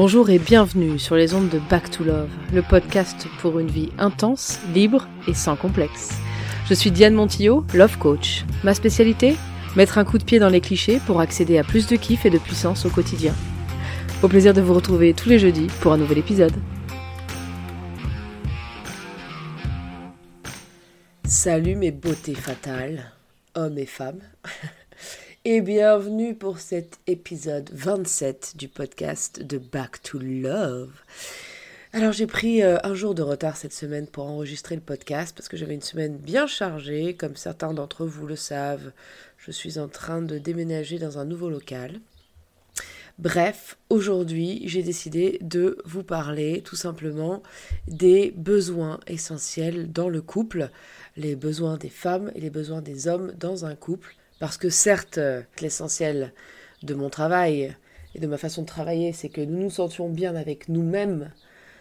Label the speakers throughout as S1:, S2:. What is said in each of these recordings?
S1: Bonjour et bienvenue sur les ondes de Back to Love, le podcast pour une vie intense, libre et sans complexe. Je suis Diane Montillot, Love Coach. Ma spécialité Mettre un coup de pied dans les clichés pour accéder à plus de kiff et de puissance au quotidien. Au plaisir de vous retrouver tous les jeudis pour un nouvel épisode. Salut mes beautés fatales, hommes et femmes. Et bienvenue pour cet épisode 27 du podcast de Back to Love. Alors j'ai pris euh, un jour de retard cette semaine pour enregistrer le podcast parce que j'avais une semaine bien chargée, comme certains d'entre vous le savent. Je suis en train de déménager dans un nouveau local. Bref, aujourd'hui, j'ai décidé de vous parler tout simplement des besoins essentiels dans le couple, les besoins des femmes et les besoins des hommes dans un couple. Parce que certes, l'essentiel de mon travail et de ma façon de travailler, c'est que nous nous sentions bien avec nous-mêmes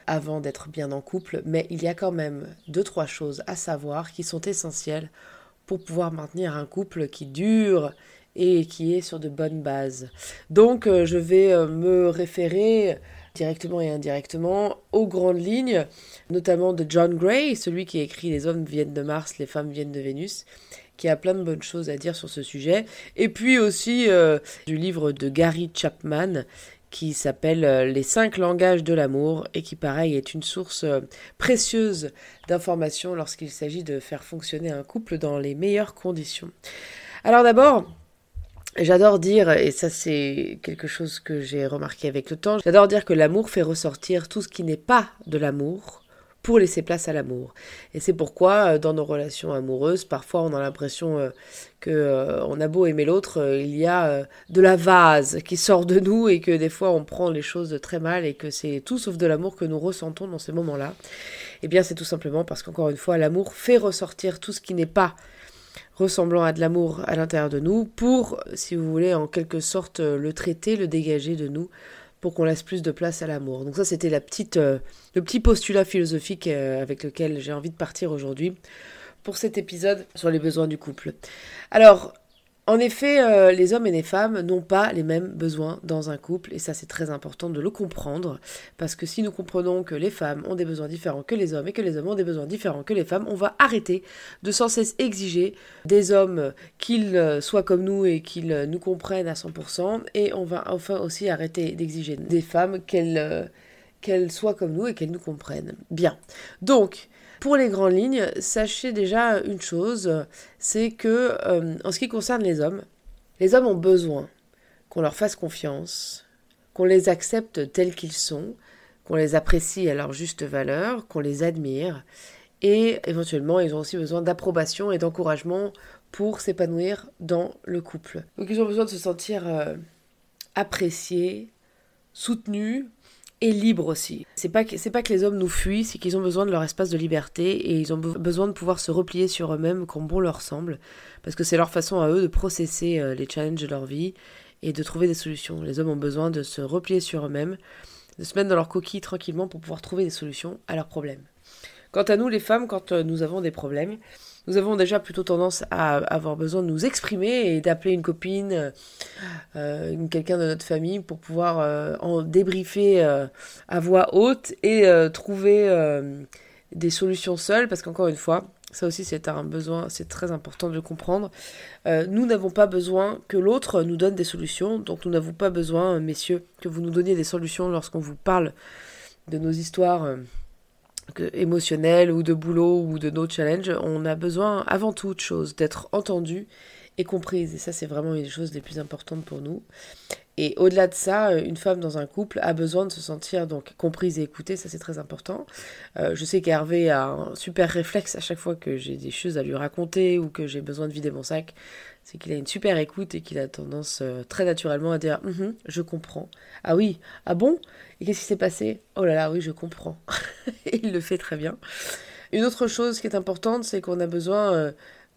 S1: avant d'être bien en couple, mais il y a quand même deux, trois choses à savoir qui sont essentielles pour pouvoir maintenir un couple qui dure et qui est sur de bonnes bases. Donc euh, je vais euh, me référer directement et indirectement aux grandes lignes, notamment de John Gray, celui qui écrit Les hommes viennent de Mars, les femmes viennent de Vénus, qui a plein de bonnes choses à dire sur ce sujet. Et puis aussi euh, du livre de Gary Chapman qui s'appelle euh, Les cinq langages de l'amour et qui pareil est une source euh, précieuse d'informations lorsqu'il s'agit de faire fonctionner un couple dans les meilleures conditions. Alors d'abord, J'adore dire, et ça c'est quelque chose que j'ai remarqué avec le temps, j'adore dire que l'amour fait ressortir tout ce qui n'est pas de l'amour pour laisser place à l'amour. Et c'est pourquoi euh, dans nos relations amoureuses, parfois on a l'impression euh, que euh, on a beau aimer l'autre, il y a de la vase qui sort de nous et que des fois on prend les choses de très mal et que c'est tout sauf de l'amour que nous ressentons dans ces moments-là. Eh bien c'est tout simplement parce qu'encore une fois l'amour fait ressortir tout ce qui n'est pas ressemblant à de l'amour à l'intérieur de nous pour, si vous voulez, en quelque sorte le traiter, le dégager de nous pour qu'on laisse plus de place à l'amour. Donc ça, c'était la petite, euh, le petit postulat philosophique euh, avec lequel j'ai envie de partir aujourd'hui pour cet épisode sur les besoins du couple. Alors, en effet, euh, les hommes et les femmes n'ont pas les mêmes besoins dans un couple, et ça c'est très important de le comprendre, parce que si nous comprenons que les femmes ont des besoins différents que les hommes, et que les hommes ont des besoins différents que les femmes, on va arrêter de sans cesse exiger des hommes qu'ils euh, soient comme nous et qu'ils euh, nous comprennent à 100%, et on va enfin aussi arrêter d'exiger des femmes qu'elles qu'elles soient comme nous et qu'elles nous comprennent. Bien. Donc, pour les grandes lignes, sachez déjà une chose, c'est que euh, en ce qui concerne les hommes, les hommes ont besoin qu'on leur fasse confiance, qu'on les accepte tels qu'ils sont, qu'on les apprécie à leur juste valeur, qu'on les admire, et éventuellement ils ont aussi besoin d'approbation et d'encouragement pour s'épanouir dans le couple. Donc ils ont besoin de se sentir euh, appréciés, soutenus, et libre aussi. C'est pas que, les hommes nous fuient, c'est qu'ils ont besoin de leur espace de liberté et ils ont besoin de pouvoir se replier sur eux-mêmes comme bon leur semble, parce que c'est leur façon à eux de processer euh, les challenges de leur vie et de trouver des solutions. Les hommes ont besoin de se replier sur eux-mêmes, de se mettre dans leur coquille tranquillement pour pouvoir trouver des solutions à leurs problèmes. Quant à nous, les femmes, quand euh, nous avons des problèmes, nous avons déjà plutôt tendance à avoir besoin de nous exprimer et d'appeler une copine, euh, quelqu'un de notre famille pour pouvoir euh, en débriefer euh, à voix haute et trouver des solutions seules parce qu'encore une fois, ça aussi c'est un besoin, c'est très important de comprendre. nous n'avons pas besoin que l'autre nous donne des solutions, donc nous n'avons pas besoin, messieurs, que vous nous donniez des solutions lorsqu'on vous parle de nos histoires émotionnel ou de boulot ou de nos challenges, on a besoin avant toute chose d'être entendu et comprise. Et ça, c'est vraiment une des choses les plus importantes pour nous. Et au-delà de ça, une femme dans un couple a besoin de se sentir donc comprise et écoutée, ça c'est très important. Euh, je sais qu'Hervé a un super réflexe à chaque fois que j'ai des choses à lui raconter ou que j'ai besoin de vider mon sac, c'est qu'il a une super écoute et qu'il a tendance euh, très naturellement à dire mm-hmm, je comprends. Ah oui, ah bon? Et qu'est-ce qui s'est passé? Oh là là, oui, je comprends. il le fait très bien. Une autre chose qui est importante, c'est qu'on a besoin euh,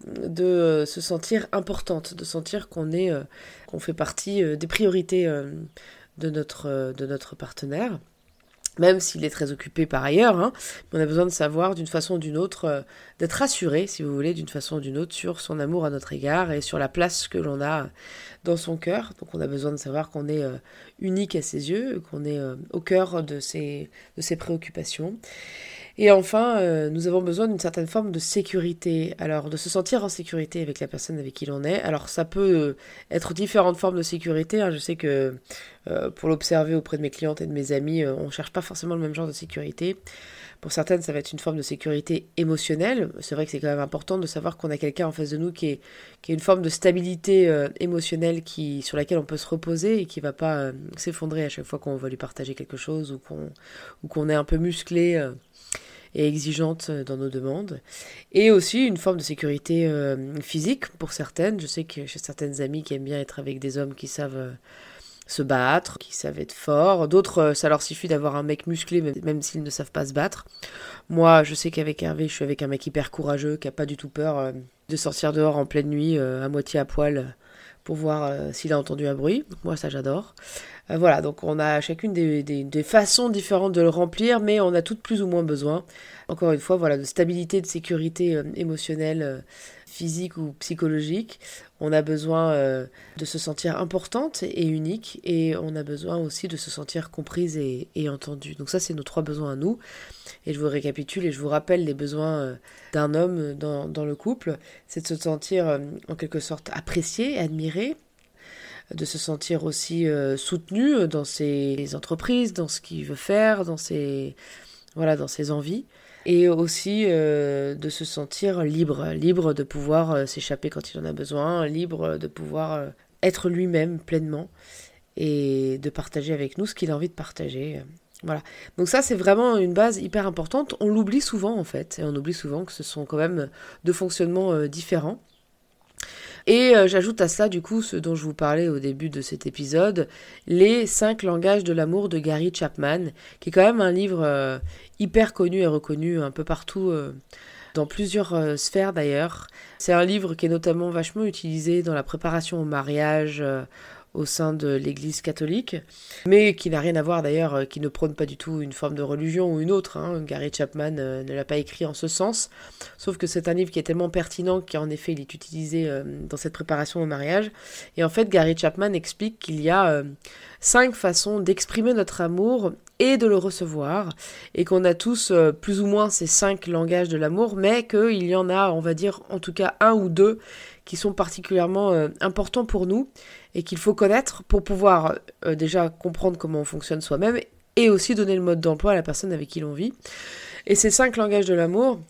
S1: de euh, se sentir importante, de sentir qu'on est, euh, qu'on fait partie euh, des priorités de notre, de notre partenaire. même s'il est très occupé par ailleurs, hein, on a besoin de savoir d'une façon ou d'une autre, d'être rassuré, si vous voulez, d'une façon ou d'une autre, sur son amour à notre égard et sur la place que l'on a dans son cœur. Donc on a besoin de savoir qu'on est unique à ses yeux, qu'on est au cœur de ses, de ses préoccupations. Et enfin, euh, nous avons besoin d'une certaine forme de sécurité. Alors, de se sentir en sécurité avec la personne avec qui l'on est. Alors, ça peut euh, être différentes formes de sécurité. Hein. Je sais que euh, pour l'observer auprès de mes clientes et de mes amis, on ne cherche pas forcément le même genre de sécurité. Pour certaines, ça va être une forme de sécurité émotionnelle. C'est vrai que c'est quand même important de savoir qu'on a quelqu'un en face de nous qui est, une forme de stabilité émotionnelle qui, sur laquelle on peut se reposer et qui ne va pas s'effondrer à chaque fois qu'on va lui partager quelque chose ou qu'on est un peu musclé et exigeante dans nos demandes. Et aussi une forme de sécurité euh, physique pour certaines. Je sais que j'ai certaines amies qui aiment bien être avec des hommes qui savent euh, se battre, qui savent être forts. D'autres, euh, ça leur suffit d'avoir un mec musclé, même, s'ils ne savent pas se battre. Moi, je sais qu'avec Hervé, je suis avec un mec hyper courageux, qui a pas du tout peur de sortir dehors en pleine nuit, à moitié à poil, pour voir s'il a entendu un bruit. moi, ça, j'adore. Euh, voilà, donc on a chacune des, façons différentes de le remplir, mais on a toutes plus ou moins besoin, encore une fois, voilà, de stabilité, de sécurité euh, émotionnelle, euh, physique ou psychologique. On a besoin de se sentir importante et unique, et on a besoin aussi de se sentir comprise et, entendue. Donc ça, c'est nos trois besoins à nous. Et je vous récapitule et je vous rappelle les besoins d'un homme dans, dans, le couple. C'est de se sentir en quelque sorte apprécié, admiré, de se sentir aussi euh, soutenu dans ses entreprises, dans ce qu'il veut faire, dans ses, voilà, dans ses envies. Et aussi euh, de se sentir libre, libre de pouvoir euh, s'échapper quand il en a besoin, libre de pouvoir être lui-même pleinement et de partager avec nous ce qu'il a envie de partager. Voilà. Donc ça, c'est vraiment une base hyper importante. On l'oublie souvent, en fait. Et on oublie souvent que ce sont quand même deux fonctionnements différents. Et euh, j'ajoute à cela, du coup, ce dont je vous parlais au début de cet épisode, les cinq langages de l'amour de Gary Chapman, qui est quand même un livre euh, hyper connu et reconnu un peu partout. Euh, dans plusieurs sphères d'ailleurs. C'est un livre qui est notamment vachement utilisé dans la préparation au mariage, au sein de l'Église catholique, mais qui n'a rien à voir d'ailleurs, euh, qui ne prône pas du tout une forme de religion ou une autre. Hein. Gary Chapman euh, ne l'a pas écrit en ce sens, sauf que c'est un livre qui est tellement pertinent qu'en effet il est utilisé euh, dans cette préparation au mariage. Et en fait, Gary Chapman explique qu'il y a cinq façons d'exprimer notre amour et de le recevoir, et qu'on a tous plus ou moins ces cinq langages de l'amour, mais qu'il y en a, on va dire, en tout cas un ou deux qui sont particulièrement importants pour nous et qu'il faut connaître pour pouvoir euh, déjà comprendre comment on fonctionne soi-même et aussi donner le mode d'emploi à la personne avec qui l'on vit. Et ces cinq langages de l'amour,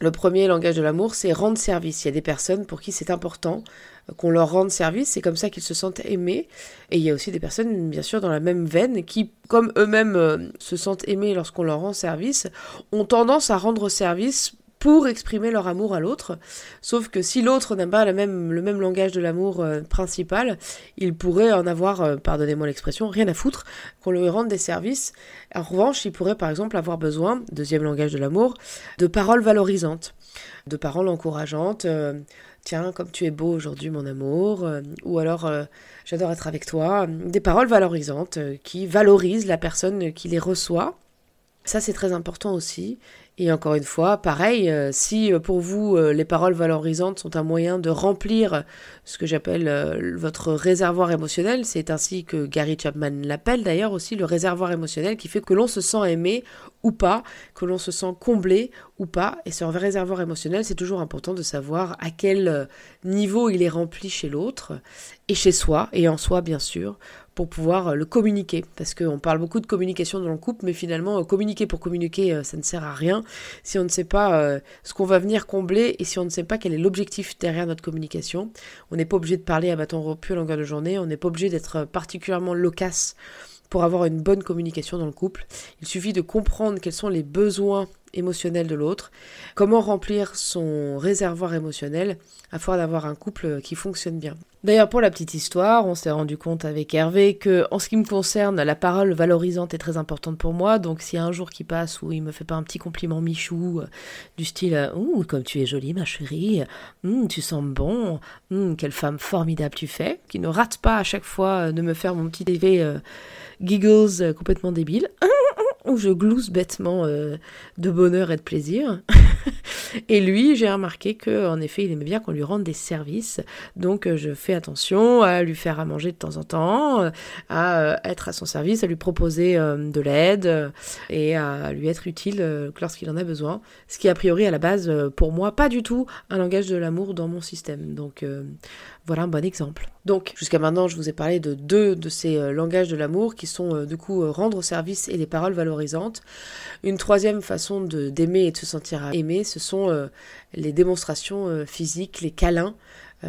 S1: le premier langage de l'amour, c'est rendre service. Il y a des personnes pour qui c'est important euh, qu'on leur rende service, c'est comme ça qu'ils se sentent aimés. Et il y a aussi des personnes, bien sûr, dans la même veine, qui, comme eux-mêmes euh, se sentent aimés lorsqu'on leur rend service, ont tendance à rendre service pour exprimer leur amour à l'autre. Sauf que si l'autre n'a pas le même, langage de l'amour euh, principal, il pourrait en avoir, euh, pardonnez-moi l'expression, rien à foutre, qu'on lui rende des services. En revanche, il pourrait par exemple avoir besoin, deuxième langage de l'amour, de paroles valorisantes, de paroles encourageantes. Euh, Tiens, comme tu es beau aujourd'hui, mon amour, ou alors j'adore être avec toi. Des paroles valorisantes qui valorisent la personne qui les reçoit. Ça, c'est très important aussi. Et encore une fois, pareil, euh, si euh, pour vous euh, les paroles valorisantes sont un moyen de remplir ce que j'appelle votre réservoir émotionnel, c'est ainsi que Gary Chapman l'appelle d'ailleurs aussi le réservoir émotionnel qui fait que l'on se sent aimé ou pas, que l'on se sent comblé ou pas. Et ce réservoir émotionnel, c'est toujours important de savoir à quel niveau il est rempli chez l'autre et chez soi, et en soi bien sûr, pour pouvoir euh, le communiquer. Parce qu'on parle beaucoup de communication dans le couple, mais finalement, euh, communiquer pour communiquer, euh, ça ne sert à rien si on ne sait pas ce qu'on va venir combler et si on ne sait pas quel est l'objectif derrière notre communication. On n'est pas obligé de parler à bâton rompu à longueur de journée, on n'est pas obligé d'être particulièrement loquace pour avoir une bonne communication dans le couple. Il suffit de comprendre quels sont les besoins émotionnels de l'autre, comment remplir son réservoir émotionnel afin d'avoir un couple qui fonctionne bien. D'ailleurs, pour la petite histoire, on s'est rendu compte avec Hervé que, en ce qui me concerne, la parole valorisante est très importante pour moi. Donc, s'il y a un jour qui passe où il me fait pas un petit compliment michou, euh, du style euh, Ouh, comme tu es jolie, ma chérie, hum, tu sens bon, hum, quelle femme formidable tu fais, qui ne rate pas à chaque fois euh, de me faire mon petit effet giggles complètement débile. Où je glousse bêtement euh, de bonheur et de plaisir. et lui, j'ai remarqué que en effet, il aimait bien qu'on lui rende des services. Donc euh, je fais attention à lui faire à manger de temps en temps, euh, à être à son service, à lui proposer de l'aide et à lui être utile lorsqu'il en a besoin. Ce qui a priori à la base pour moi pas du tout un langage de l'amour dans mon système. Donc voilà un bon exemple. Donc, jusqu'à maintenant, je vous ai parlé de deux de ces euh, langages de l'amour qui sont euh, du coup euh, rendre service et les paroles valorisantes. Une troisième façon d'aimer et de se sentir aimé, ce sont les démonstrations physiques, les câlins,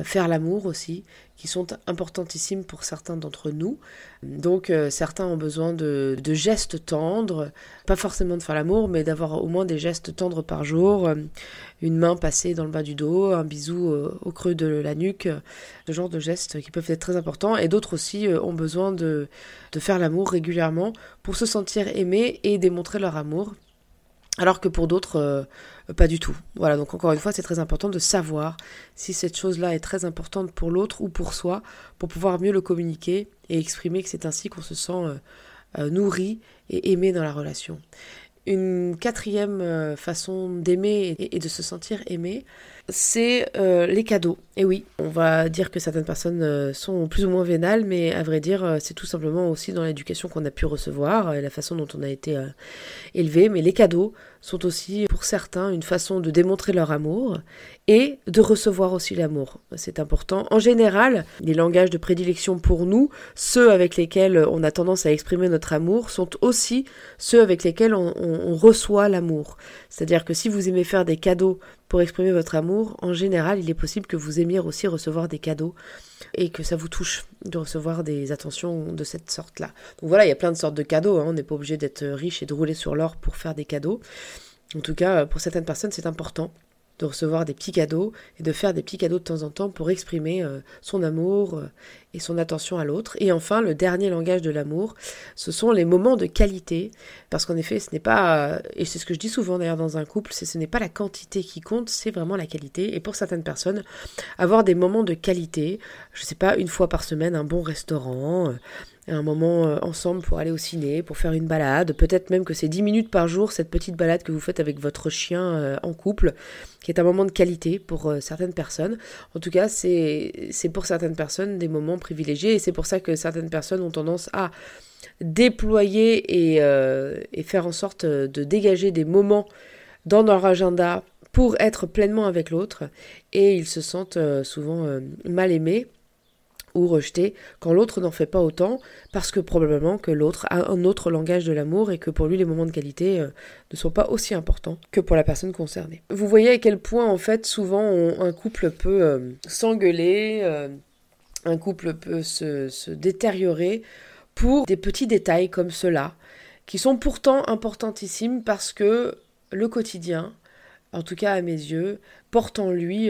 S1: faire l'amour aussi, qui sont importantissimes pour certains d'entre nous. Donc euh, certains ont besoin de, gestes tendres, pas forcément de faire l'amour, mais d'avoir au moins des gestes tendres par jour, euh, une main passée dans le bas du dos, un bisou euh, au creux de la nuque, ce genre de gestes qui peuvent être très importants. Et d'autres aussi ont besoin de, de faire l'amour régulièrement pour se sentir aimé et démontrer leur amour. Alors que pour d'autres, pas du tout. Voilà, donc encore une fois, c'est très important de savoir si cette chose-là est très importante pour l'autre ou pour soi, pour pouvoir mieux le communiquer et exprimer que c'est ainsi qu'on se sent euh, euh, nourri et aimé dans la relation. Une quatrième euh, façon d'aimer et de se sentir aimé, c'est les cadeaux. Et oui, on va dire que certaines personnes sont plus ou moins vénales, mais à vrai dire, c'est tout simplement aussi dans l'éducation qu'on a pu recevoir et la façon dont on a été élevé. Mais les cadeaux sont aussi pour certains une façon de démontrer leur amour et de recevoir aussi l'amour. C'est important. En général, les langages de prédilection pour nous, ceux avec lesquels on a tendance à exprimer notre amour, sont aussi ceux avec lesquels on, on reçoit l'amour. C'est-à-dire que si vous aimez faire des cadeaux pour exprimer votre amour, en général, il est possible que vous aimiez aussi recevoir des cadeaux et que ça vous touche de recevoir des attentions de cette sorte-là. Donc voilà, il y a plein de sortes de cadeaux, hein. on n'est pas obligé d'être riche et de rouler sur l'or pour faire des cadeaux. En tout cas, pour certaines personnes, c'est important de recevoir des petits cadeaux et de faire des petits cadeaux de temps en temps pour exprimer euh, son amour euh, et son attention à l'autre. Et enfin, le dernier langage de l'amour, ce sont les moments de qualité, parce qu'en effet, ce n'est pas, et c'est ce que je dis souvent d'ailleurs dans un couple, c'est ce n'est pas la quantité qui compte, c'est vraiment la qualité. Et pour certaines personnes, avoir des moments de qualité, je ne sais pas, une fois par semaine, un bon restaurant, euh, un moment euh, ensemble pour aller au ciné, pour faire une balade. Peut-être même que c'est 10 minutes par jour, cette petite balade que vous faites avec votre chien euh, en couple, qui est un moment de qualité pour euh, certaines personnes. En tout cas, c'est pour certaines personnes des moments privilégiés et c'est pour ça que certaines personnes ont tendance à déployer et, et faire en sorte de dégager des moments dans leur agenda pour être pleinement avec l'autre et ils se sentent souvent mal aimés ou rejeté quand l'autre n'en fait pas autant parce que probablement que l'autre a un autre langage de l'amour et que pour lui les moments de qualité euh, ne sont pas aussi importants que pour la personne concernée. Vous voyez à quel point en fait souvent un couple peut euh, s'engueuler, euh, un couple peut se, se détériorer pour des petits détails comme cela qui sont pourtant importantissimes parce que le quotidien, en tout cas à mes yeux, porte en lui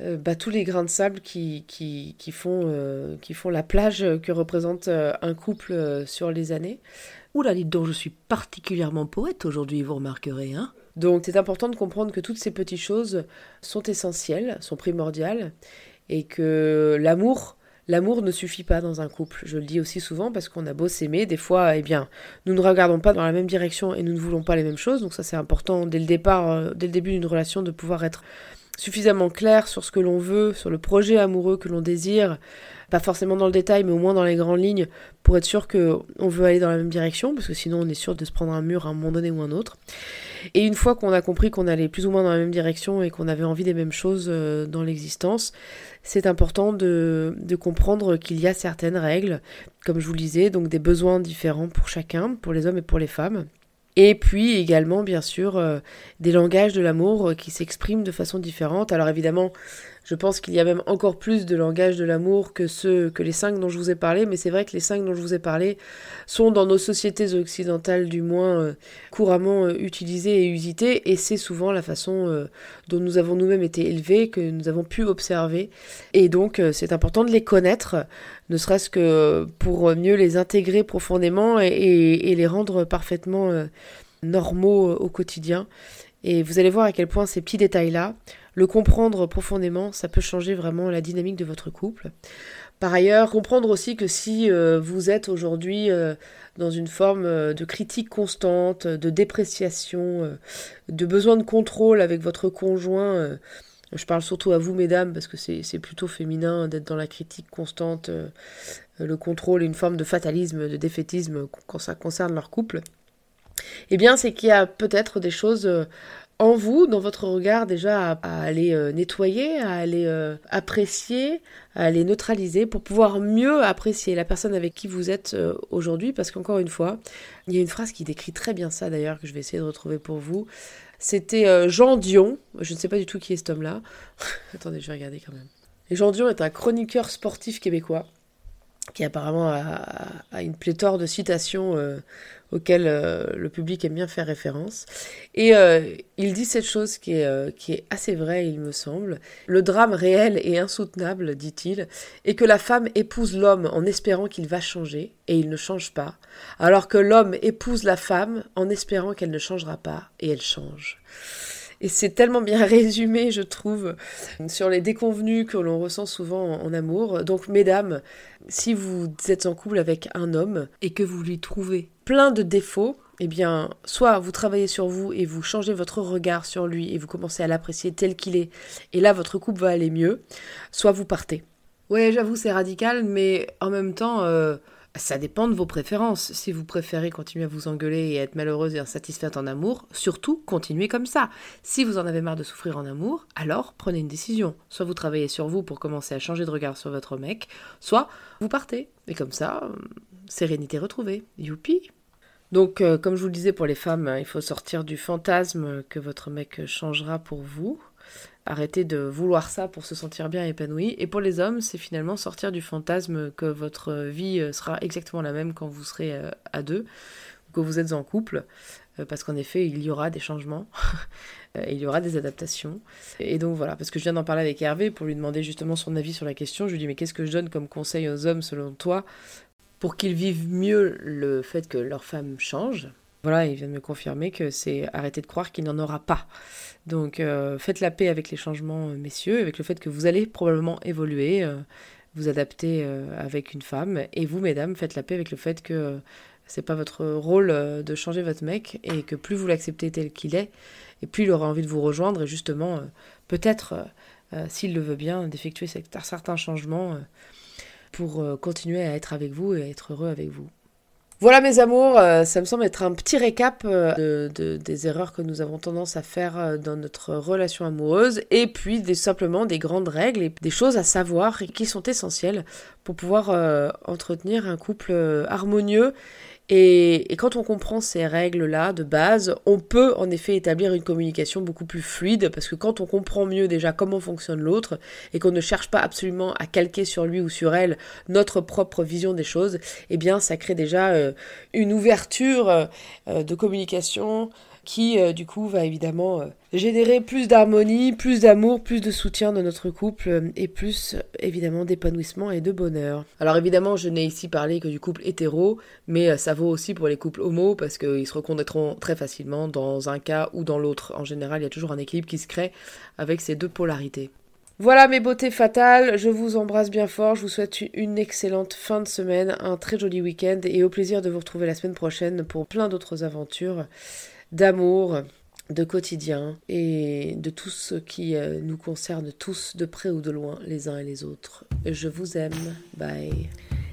S1: euh, bah, tous les grains de sable qui, qui, qui, font, euh, qui font la plage que représente euh, un couple sur les années. Oula, dites donc, je suis particulièrement poète aujourd'hui, vous remarquerez. Hein donc c'est important de comprendre que toutes ces petites choses sont essentielles, sont primordiales, et que l'amour L'amour ne suffit pas dans un couple. Je le dis aussi souvent parce qu'on a beau s'aimer, des fois, eh bien, nous ne regardons pas dans la même direction et nous ne voulons pas les mêmes choses. Donc ça, c'est important dès le départ, dès le début d'une relation, de pouvoir être suffisamment clair sur ce que l'on veut, sur le projet amoureux que l'on désire, pas forcément dans le détail, mais au moins dans les grandes lignes, pour être sûr qu'on veut aller dans la même direction, parce que sinon on est sûr de se prendre un mur à un moment donné ou un autre. Et une fois qu'on a compris qu'on allait plus ou moins dans la même direction et qu'on avait envie des mêmes choses euh, dans l'existence, c'est important de, de comprendre qu'il y a certaines règles, comme je vous le disais, donc des besoins différents pour chacun, pour les hommes et pour les femmes. Et puis également, bien sûr, euh, des langages de l'amour euh, qui s'expriment de façon différente. Alors évidemment, je pense qu'il y a même encore plus de langages de l'amour que ceux que les cinq dont je vous ai parlé, mais c'est vrai que les cinq dont je vous ai parlé sont dans nos sociétés occidentales du moins euh, couramment euh, utilisés et usités, et c'est souvent la façon euh, dont nous avons nous-mêmes été élevés, que nous avons pu observer, et donc c'est important de les connaître, ne serait-ce que pour mieux les intégrer profondément et les rendre parfaitement normaux au quotidien. Et vous allez voir à quel point ces petits détails-là, le comprendre profondément, ça peut changer vraiment la dynamique de votre couple. Par ailleurs, comprendre aussi que si euh, vous êtes aujourd'hui euh, dans une forme euh, de critique constante, de dépréciation, de besoin de contrôle avec votre conjoint, je parle surtout à vous, mesdames, parce que c'est plutôt féminin d'être dans la critique constante, le contrôle une forme de fatalisme, de défaitisme quand ça concerne leur couple. Eh bien, c'est qu'il y a peut-être des choses en vous, dans votre regard déjà, à, aller euh, nettoyer, à aller euh, apprécier, à aller neutraliser pour pouvoir mieux apprécier la personne avec qui vous êtes euh, aujourd'hui. Parce qu'encore une fois, il y a une phrase qui décrit très bien ça d'ailleurs, que je vais essayer de retrouver pour vous. C'était Jean Dion, je ne sais pas du tout qui est cet homme-là. Attendez, je vais regarder quand même. Jean Dion est un chroniqueur sportif québécois qui apparemment a, une pléthore de citations auquel euh, le public aime bien faire référence. Et euh, il dit cette chose qui est, euh, qui est assez vraie, il me semble. Le drame réel et insoutenable, dit-il, est que la femme épouse l'homme en espérant qu'il va changer, et il ne change pas, alors que l'homme épouse la femme en espérant qu'elle ne changera pas, et elle change. Et c'est tellement bien résumé, je trouve, sur les déconvenus que l'on ressent souvent en, amour. Donc, mesdames, si vous êtes en couple avec un homme et que vous lui trouvez plein de défauts, eh bien, soit vous travaillez sur vous et vous changez votre regard sur lui et vous commencez à l'apprécier tel qu'il est, et là votre couple va aller mieux, soit vous partez. Ouais, j'avoue, c'est radical, mais en même temps, euh, ça dépend de vos préférences. Si vous préférez continuer à vous engueuler et être malheureuse et insatisfaite en amour, surtout continuez comme ça. Si vous en avez marre de souffrir en amour, alors prenez une décision. Soit vous travaillez sur vous pour commencer à changer de regard sur votre mec, soit vous partez. Et comme ça, euh, sérénité retrouvée. Youpi donc, euh, comme je vous le disais pour les femmes, il faut sortir du fantasme que votre mec changera pour vous. Arrêtez de vouloir ça pour se sentir bien épanoui. Et pour les hommes, c'est finalement sortir du fantasme que votre vie euh, sera exactement la même quand vous serez euh, à deux, que vous êtes en couple. Euh, parce qu'en effet, il y aura des changements, il y aura des adaptations. Et donc voilà, parce que je viens d'en parler avec Hervé pour lui demander justement son avis sur la question. Je lui dis, mais qu'est-ce que je donne comme conseil aux hommes selon toi pour qu'ils vivent mieux le fait que leur femme change? Voilà, il vient de me confirmer que c'est arrêter de croire qu'il n'en aura pas. Donc euh, faites la paix avec les changements, euh, messieurs, avec le fait que vous allez probablement évoluer, euh, vous adapter avec une femme. Et vous, mesdames, faites la paix avec le fait que c'est pas votre rôle de changer votre mec et que plus vous l'acceptez tel qu'il est, et plus il aura envie de vous rejoindre et justement, peut-être, s'il le veut bien, d'effectuer certains changements pour continuer à être avec vous et à être heureux avec vous. Voilà mes amours, euh, ça me semble être un petit récap euh, de, des erreurs que nous avons tendance à faire euh, dans notre relation amoureuse et puis des, simplement des grandes règles et des choses à savoir qui sont essentielles pour pouvoir entretenir un couple harmonieux et, quand on comprend ces règles-là de base, on peut en effet établir une communication beaucoup plus fluide parce que quand on comprend mieux déjà comment fonctionne l'autre et qu'on ne cherche pas absolument à calquer sur lui ou sur elle notre propre vision des choses, eh bien ça crée déjà euh, une ouverture euh, de communication qui euh, du coup va évidemment euh, générer plus d'harmonie, plus d'amour, plus de soutien dans notre couple euh, et plus évidemment d'épanouissement et de bonheur. Alors évidemment je n'ai ici parlé que du couple hétéro, mais ça vaut aussi pour les couples homo parce qu'ils se reconnaîtront très facilement dans un cas ou dans l'autre. En général il y a toujours un équilibre qui se crée avec ces deux polarités. Voilà mes beautés fatales, je vous embrasse bien fort, je vous souhaite une excellente fin de semaine, un très joli week-end et au plaisir de vous retrouver la semaine prochaine pour plein d'autres aventures d'amour, de quotidien et de tout ce qui euh, nous concerne tous de près ou de loin les uns et les autres. Je vous aime. Bye.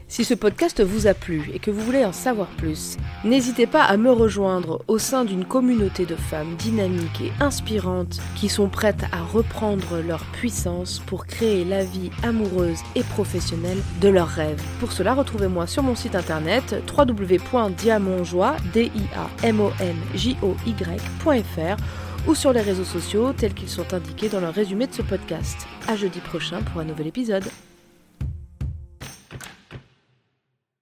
S1: Si ce podcast vous a plu et que vous voulez en savoir plus, n'hésitez pas à me rejoindre au sein d'une communauté de femmes dynamiques et inspirantes qui sont prêtes à reprendre leur puissance pour créer la vie amoureuse et professionnelle de leurs rêves. Pour cela, retrouvez-moi sur mon site internet www.diamonjoie.fr ou sur les réseaux sociaux tels qu'ils sont indiqués dans le résumé de ce podcast. À jeudi prochain pour un nouvel épisode.